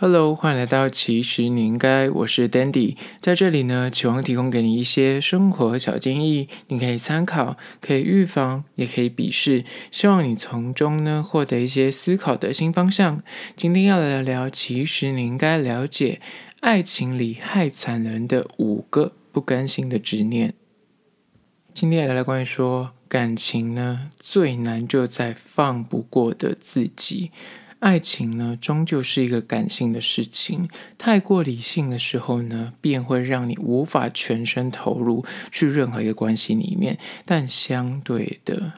Hello，欢迎来到其实你应该，我是 Dandy，在这里呢，期望提供给你一些生活小建议，你可以参考，可以预防，也可以鄙视，希望你从中呢获得一些思考的新方向。今天要来聊聊，其实你应该了解爱情里害惨人的五个不甘心的执念。今天来聊关于说感情呢，最难就在放不过的自己。爱情呢，终究是一个感性的事情。太过理性的时候呢，便会让你无法全身投入去任何一个关系里面。但相对的，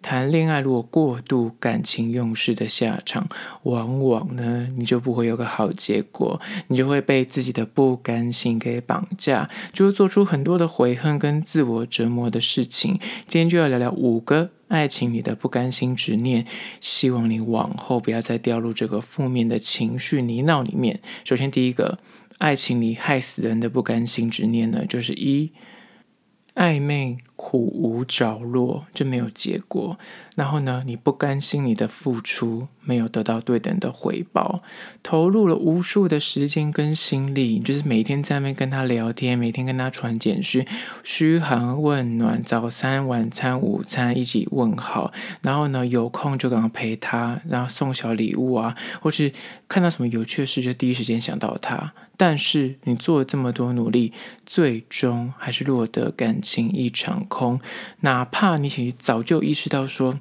谈恋爱如果过度感情用事的下场，往往呢，你就不会有个好结果，你就会被自己的不甘心给绑架，就会做出很多的悔恨跟自我折磨的事情。今天就要聊聊五个。爱情里的不甘心执念，希望你往后不要再掉入这个负面的情绪泥淖里面。首先，第一个，爱情里害死人的不甘心执念呢，就是一。暧昧苦无着落，就没有结果。然后呢，你不甘心你的付出没有得到对等的回报，投入了无数的时间跟心力，就是每天在那边跟他聊天，每天跟他传简讯，嘘寒问暖，早餐、晚餐、午餐一起问好。然后呢，有空就赶快陪他，然后送小礼物啊，或是看到什么有趣的事，就第一时间想到他。但是你做了这么多努力，最终还是落得感情一场空。哪怕你早就意识到说，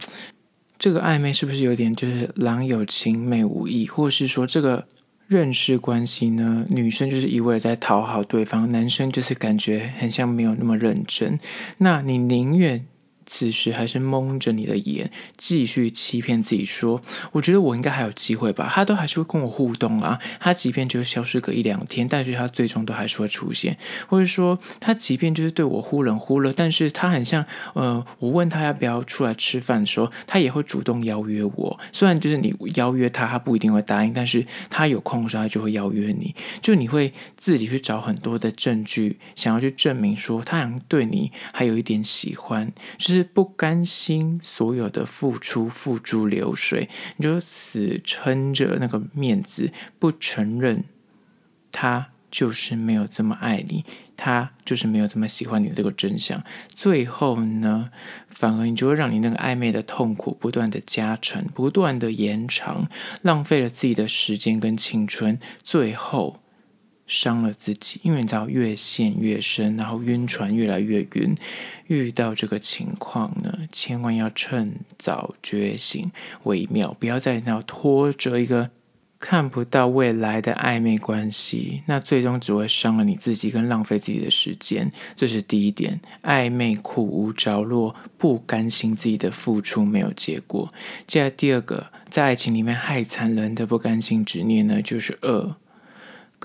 这个暧昧是不是有点就是郎有情妹无意，或是说这个认识关系呢？女生就是一味在讨好对方，男生就是感觉很像没有那么认真。那你宁愿？此时还是蒙着你的眼，继续欺骗自己说：“我觉得我应该还有机会吧。”他都还是会跟我互动啊。他即便就是消失个一两天，但是他最终都还是会出现。或者说，他即便就是对我忽冷忽热，但是他很像呃，我问他要不要出来吃饭的时候，他也会主动邀约我。虽然就是你邀约他，他不一定会答应，但是他有空的时候，他就会邀约你。就你会自己去找很多的证据，想要去证明说他好像对你还有一点喜欢，就是。是不甘心所有的付出付诸流水，你就死撑着那个面子，不承认他就是没有这么爱你，他就是没有这么喜欢你这个真相。最后呢，反而你就会让你那个暧昧的痛苦不断的加成，不断的延长，浪费了自己的时间跟青春，最后。伤了自己，因为你知道越陷越深，然后晕船越来越晕。遇到这个情况呢，千万要趁早觉醒为妙，不要再那拖着一个看不到未来的暧昧关系，那最终只会伤了你自己，跟浪费自己的时间。这是第一点，暧昧苦无着落，不甘心自己的付出没有结果。接下来第二个，在爱情里面害惨人的不甘心执念呢，就是二。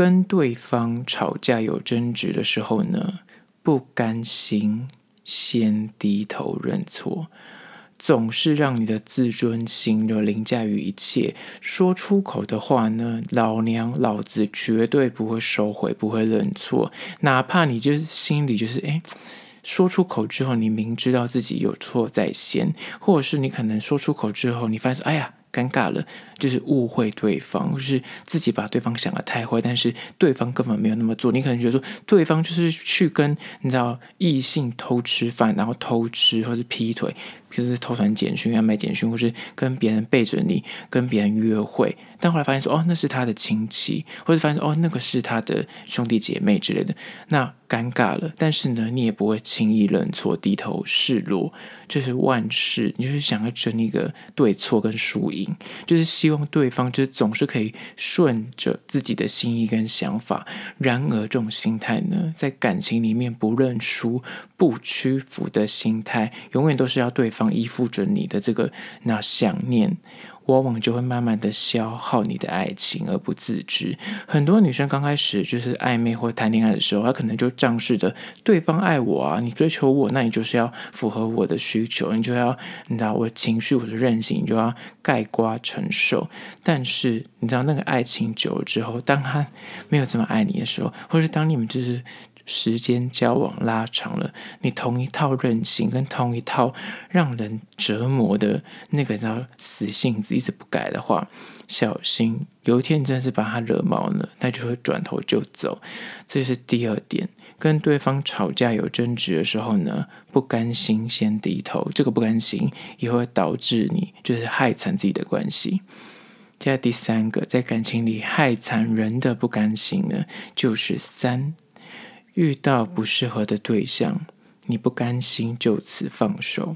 跟对方吵架有争执的时候呢，不甘心先低头认错，总是让你的自尊心就凌驾于一切。说出口的话呢，老娘老子绝对不会收回，不会认错。哪怕你就是心里就是哎，说出口之后，你明知道自己有错在先，或者是你可能说出口之后，你发现哎呀。尴尬了，就是误会对方，就是自己把对方想的太坏，但是对方根本没有那么做。你可能觉得说，对方就是去跟你知道异性偷吃饭，然后偷吃或是劈腿，就是偷传简讯、要买简讯，或是跟别人背着你跟别人约会。但后来发现说，哦，那是他的亲戚，或者发现哦，那个是他的兄弟姐妹之类的，那尴尬了。但是呢，你也不会轻易认错、低头示弱，这是万事。你就是想要争一个对错跟输赢，就是希望对方就是总是可以顺着自己的心意跟想法。然而，这种心态呢，在感情里面不认输、不屈服的心态，永远都是要对方依附着你的这个那想念。往往就会慢慢的消耗你的爱情而不自知。很多女生刚开始就是暧昧或谈恋爱的时候，她可能就仗势着对方爱我啊，你追求我，那你就是要符合我的需求，你就要你知道我情绪，我的任性，你就要盖瓜承受。但是你知道那个爱情久了之后，当他没有这么爱你的时候，或是当你们就是。时间交往拉长了，你同一套任性跟同一套让人折磨的那个叫死性子一直不改的话，小心有一天你真的是把他惹毛了，他就会转头就走。这是第二点，跟对方吵架有争执的时候呢，不甘心先低头，这个不甘心也会导致你就是害惨自己的关系。接下来第三个，在感情里害惨人的不甘心呢，就是三，遇到不适合的对象，你不甘心就此放手。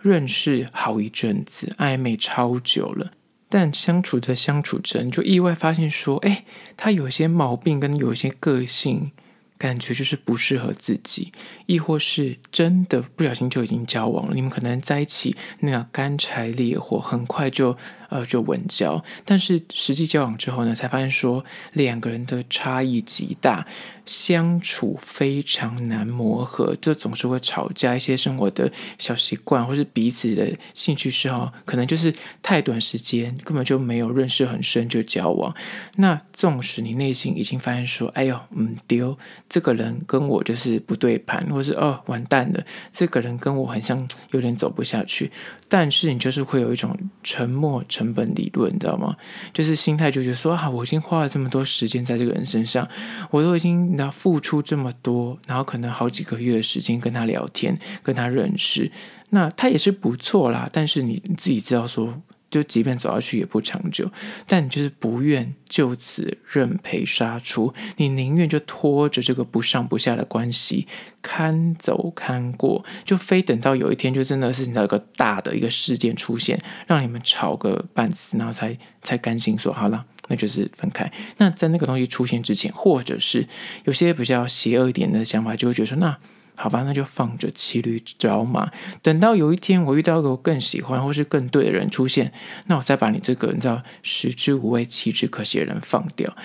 认识好一阵子，暧昧超久了，但相处着相处着，你就意外发现说，哎，他有些毛病跟有些个性。感觉就是不适合自己，亦或是真的不小心就已经交往了。你们可能在一起那样干柴烈火，很快就呃就稳交，但是实际交往之后呢，才发现说两个人的差异极大，相处非常难磨合，就总是会吵架。一些生活的小习惯，或是彼此的兴趣嗜好，可能就是太短时间，根本就没有认识很深就交往。那纵使你内心已经发现说，哎呦，嗯丢。这个人跟我就是不对盘，或是哦完蛋了，这个人跟我很像，有点走不下去。但是你就是会有一种沉默成本理论，你知道吗？就是心态就觉得说啊，我已经花了这么多时间在这个人身上，我都已经那付出这么多，然后可能好几个月的时间跟他聊天，跟他认识，那他也是不错啦。但是你自己知道说。就即便走下去也不长久，但你就是不愿就此认赔杀出，你宁愿就拖着这个不上不下的关系，看走看过，就非等到有一天就真的是那个大的一个事件出现，让你们吵个半死，然后才才甘心说好了，那就是分开。那在那个东西出现之前，或者是有些比较邪恶一点的想法，就会觉得说那。好吧，那就放着骑驴找马，等到有一天我遇到一个更喜欢或是更对的人出现，那我再把你这个你知道食之无味弃之可惜的人放掉。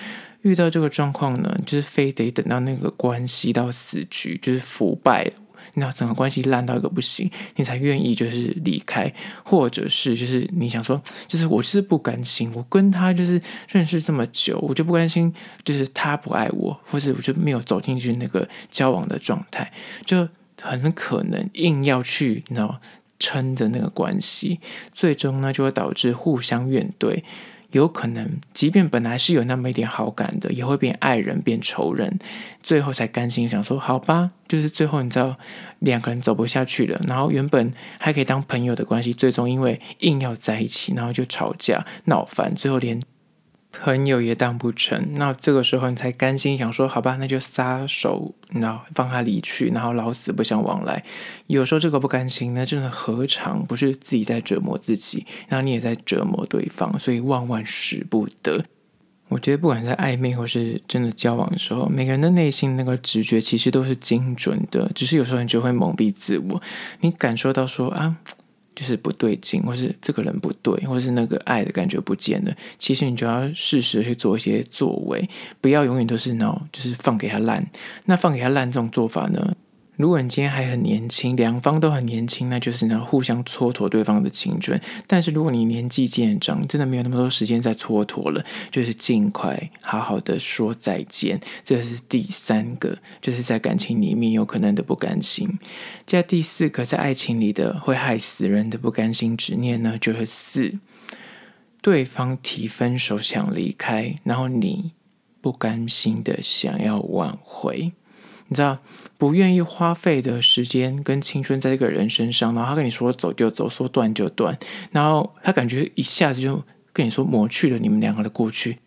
遇到这个状况呢，就是非得等到那个关系到死局，就是腐败。那整个关系烂到一个不行，你才愿意就是离开，或者是就是你想说，就是我就是不甘心，我跟他就是认识这么久，我就不甘心，就是他不爱我，或者我就没有走进去那个交往的状态，就很可能硬要去，你知道，撑着那个关系，最终呢就会导致互相怨怼。有可能，即便本来是有那么一点好感的，也会变爱人变仇人，最后才甘心想说好吧，就是最后你知道两个人走不下去了，然后原本还可以当朋友的关系，最终因为硬要在一起，然后就吵架闹翻，最后连。朋友也当不成，那这个时候你才甘心想说，好吧，那就撒手，然后放他离去，然后老死不相往来。有时候这个不甘心，那真的何尝不是自己在折磨自己，然后你也在折磨对方，所以万万使不得。我觉得不管在暧昧或是真的交往的时候，每个人的内心那个直觉其实都是精准的，只是有时候你就会蒙蔽自我，你感受到说啊。就是不对劲，或是这个人不对，或是那个爱的感觉不见了。其实你就要适时去做一些作为，不要永远都是闹就是放给他烂。那放给他烂这种做法呢？如果你今天还很年轻，两方都很年轻，那就是呢互相蹉跎对方的青春。但是如果你年纪渐长，真的没有那么多时间再蹉跎了，就是尽快好好的说再见。这是第三个，就是在感情里面有可能的不甘心。接第四个，在爱情里的会害死人的不甘心执念呢，就是四，对方提分手想离开，然后你不甘心的想要挽回。你知道不愿意花费的时间跟青春在这个人身上，然后他跟你说走就走，说断就断，然后他感觉一下子就跟你说抹去了你们两个的过去，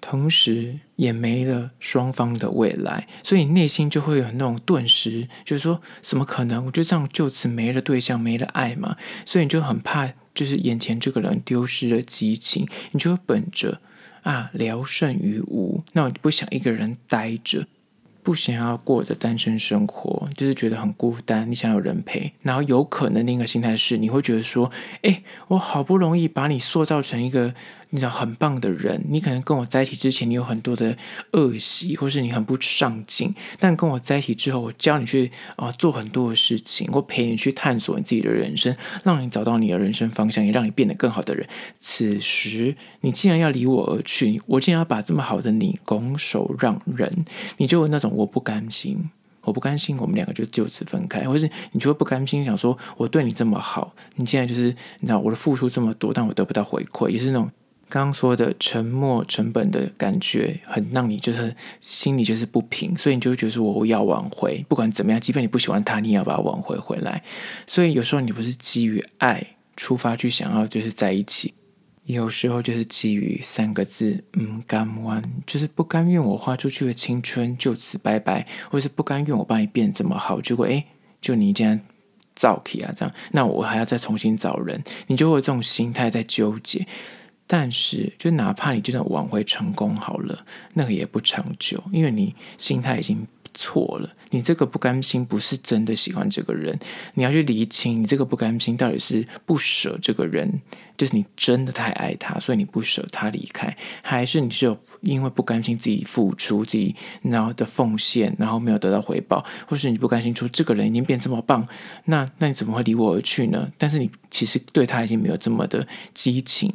同时也没了双方的未来，所以你内心就会有那种顿时就是说怎么可能？我就这样就此没了对象，没了爱嘛，所以你就很怕，就是眼前这个人丢失了激情，你就会本着啊聊胜于无，那我不想一个人待着。不想要过着单身生活，就是觉得很孤单。你想有人陪，然后有可能另一个心态是，你会觉得说：“哎，我好不容易把你塑造成一个你知道很棒的人，你可能跟我在一起之前，你有很多的恶习，或是你很不上进。但跟我在一起之后，我教你去啊、做很多的事情，我陪你去探索你自己的人生，让你找到你的人生方向，也让你变得更好的人。此时你既然要离我而去，我竟然要把这么好的你拱手让人，你就有那种我不甘心，我不甘心，我们两个就就此分开，或是你就会不甘心，想说我对你这么好，你现在就是你知道我的付出这么多，但我得不到回馈，也是那种。刚刚说的沉没成本的感觉，很让你就是心里就是不平，所以你就会觉得说我要挽回，不管怎么样，即便你不喜欢他，你也要把他挽回回来。所以有时候你不是基于爱出发去想要就是在一起，有时候就是基于三个字，嗯，甘愿，就是不甘愿我花出去的青春就此拜拜，或是不甘愿我帮你变这么好，结果诶，就你这样造起啊这样，那我还要再重新找人，你就会有这种心态在纠结。但是，就哪怕你真的挽回成功好了，那个也不长久，因为你心态已经错了。你这个不甘心不是真的喜欢这个人，你要去厘清，你这个不甘心到底是不舍这个人，就是你真的太爱他，所以你不舍他离开，还是你是有因为不甘心自己付出自己然后的奉献，然后没有得到回报，或是你不甘心说这个人已经变这么棒，那那你怎么会离我而去呢？但是你其实对他已经没有这么的激情。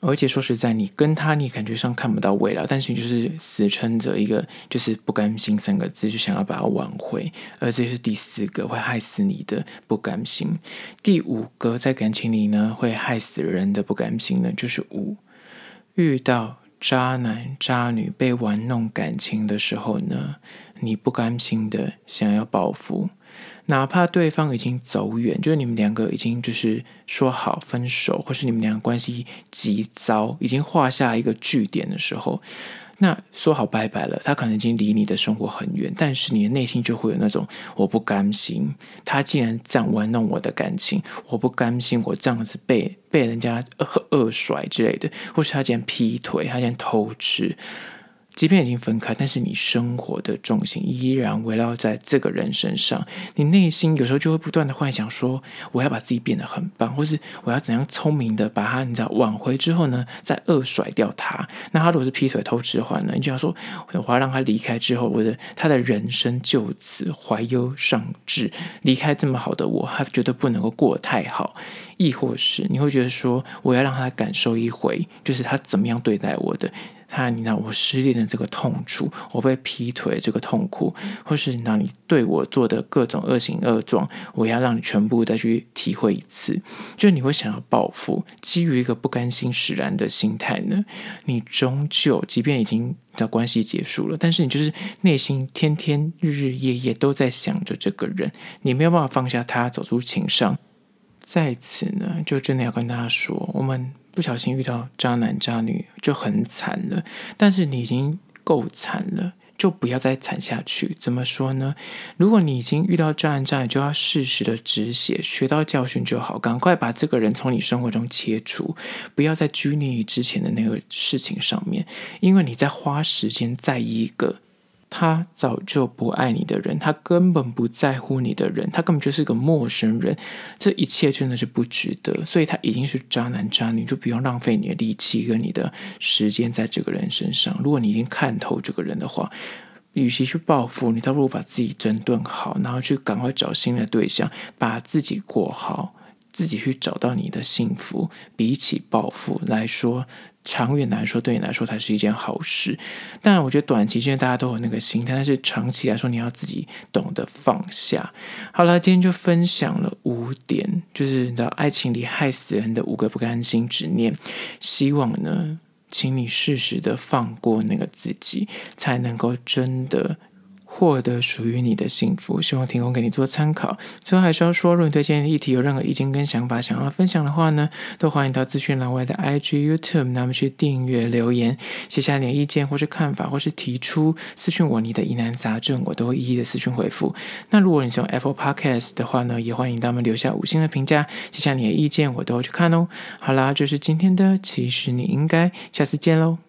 而且说实在，你跟他，你感觉上看不到未来，但是你就是死撑着一个，就是不甘心三个字，就想要把它挽回。而这是第四个会害死你的不甘心。第五个在感情里呢，会害死人的不甘心呢，就是五，遇到渣男渣女被玩弄感情的时候呢，你不甘心的想要报复。哪怕对方已经走远，就是你们两个已经就是说好分手，或是你们两个关系极糟，已经画下一个句点的时候，那说好拜拜了，他可能已经离你的生活很远，但是你的内心就会有那种我不甘心，他竟然这样玩弄我的感情，我不甘心，我这样子被被人家恶恶甩之类的，或是他竟然劈腿，他竟然偷吃。即便已经分开，但是你生活的重心依然围绕在这个人身上。你内心有时候就会不断的幻想说，我要把自己变得很棒，或是我要怎样聪明的把他，你知道挽回之后呢，再二甩掉他。那他如果是劈腿偷吃的话呢，你就要说，我要让他离开之后，我的他的人生就此怀忧丧志。离开这么好的我，他绝对不能够过得太好。亦或是你会觉得说，我要让他感受一回，就是他怎么样对待我的。他，你知道我失恋的这个痛楚，我被劈腿这个痛苦，或是你你对我做的各种恶行恶状，我要让你全部再去体会一次。就你会想要报复，基于一个不甘心使然的心态呢，你终究即便已经的关系结束了，但是你就是内心天天日日夜夜都在想着这个人，你没有办法放下他，走出情伤。在此呢，就真的要跟大家说，我们。不小心遇到渣男渣女就很惨了，但是你已经够惨了，就不要再惨下去。怎么说呢？如果你已经遇到渣男渣女，就要适时的止血，学到教训就好，赶快把这个人从你生活中切除，不要再拘泥于之前的那个事情上面，因为你在花时间在一个。他早就不爱你的人，他根本不在乎你的人，他根本就是个陌生人，这一切真的是不值得。所以他已经是渣男渣女，就不用浪费你的力气跟你的时间在这个人身上。如果你已经看透这个人的话，与其去报复，你倒不如把自己整顿好，然后去赶快找新的对象，把自己过好。自己去找到你的幸福，比起报复来说，长远来说对你来说才是一件好事。当然，我觉得短期之内大家都有那个心态，但是长期来说，你要自己懂得放下。好了，今天就分享了五点，就是你知道爱情里害死人的五个不甘心执念。希望呢，请你适时的放过那个自己，才能够真的。获得属于你的幸福，希望提供给你做参考。最后还是要说，如果你对今天的议题有任何意见跟想法，想要分享的话呢，都欢迎到资讯栏外的 IG、YouTube，那么去订阅、留言，写下你的意见或是看法，或是提出私讯我你的疑难杂症，我都会一一的私讯回复。那如果你是用 Apple Podcast 的话呢，也欢迎他们留下五星的评价，写下你的意见，我都会去看哦。好啦，这是今天的，其实你应该下次见喽。